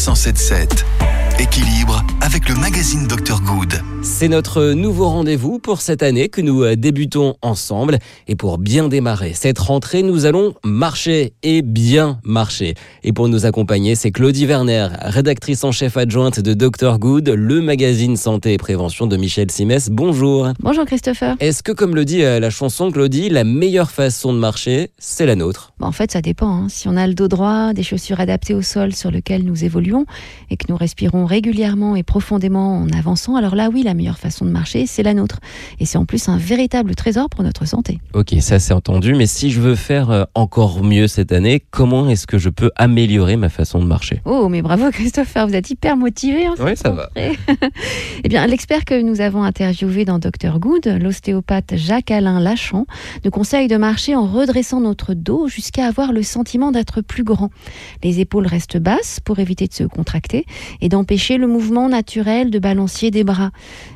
177. Équilibre avec le magazine Dr Good. C'est notre nouveau rendez-vous pour cette année que nous euh, débutons ensemble. Et pour bien démarrer cette rentrée, nous allons marcher et bien marcher. Et pour nous accompagner, c'est Claudie Werner, rédactrice en chef adjointe de Dr Good, le magazine santé et prévention de Michel Simès. Bonjour. Bonjour Christopher. Est-ce que, comme le dit euh, la chanson Claudie, la meilleure façon de marcher, c'est la nôtre? En fait, ça dépend. Hein. Si on a le dos droit, des chaussures adaptées au sol sur lequel nous évoluons et que nous respirons régulièrement et profondément en avançant, alors là oui, la meilleure façon de marcher, c'est la nôtre. Et c'est en plus un véritable trésor pour notre santé. Ok, ça c'est entendu, mais si je veux faire euh, encore mieux cette année, comment est-ce que je peux améliorer ma façon de marcher? Oh, mais bravo Christopher, vous êtes hyper motivé. Hein, oui, ça va. eh bien, l'expert que nous avons interviewé dans Dr Good, l'ostéopathe Jacques-Alain Lachant, nous conseille de marcher en redressant notre dos jusqu'à avoir le sentiment d'être plus grand. Les épaules restent basses pour éviter de se contracter et d'empêcher le mouvement naturel de balancier des bras.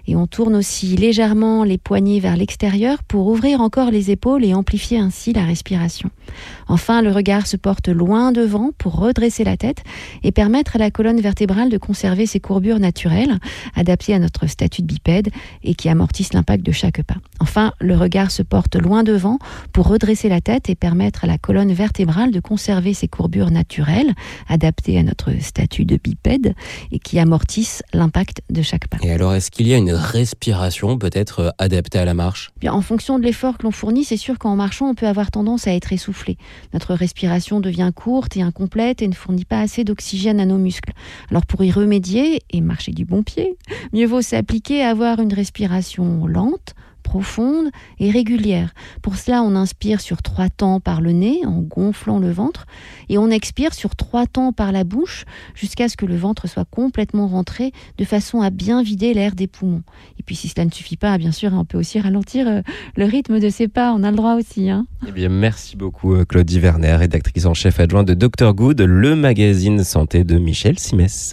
Et on tourne aussi légèrement les poignets vers l'extérieur pour ouvrir encore les épaules et amplifier ainsi la respiration. Enfin, le regard se porte loin devant pour redresser la tête et permettre à la colonne vertébrale de conserver ses courbures naturelles, adaptées à notre statut de bipède et qui amortissent l'impact de chaque pas. Enfin, le regard se porte loin devant pour redresser la tête et permettre à la colonne vertébrale de conserver ses courbures naturelles, adaptées à notre statut de bipède et qui amortissent l'impact de chaque pas. Et alors, est-ce qu'il y a une respiration peut-être euh, adaptée à la marche? Bien, En fonction de l'effort que l'on fournit, c'est sûr qu'en marchant, on peut avoir tendance à être essoufflé. Notre respiration devient courte et incomplète et ne fournit pas assez d'oxygène à nos muscles. Alors pour y remédier et marcher du bon pied, mieux vaut s'appliquer à avoir une respiration lente, profonde et régulière. Pour cela, on inspire sur trois temps par le nez en gonflant le ventre et on expire sur trois temps par la bouche jusqu'à ce que le ventre soit complètement rentré de façon à bien vider l'air des poumons. Et puis si cela ne suffit pas, bien sûr, on peut aussi ralentir euh, le rythme de ses pas, on a le droit aussi. Hein. Eh bien, merci beaucoup euh, Claudie Werner, rédactrice en chef adjointe de Dr Good, le magazine santé de Michel Simès.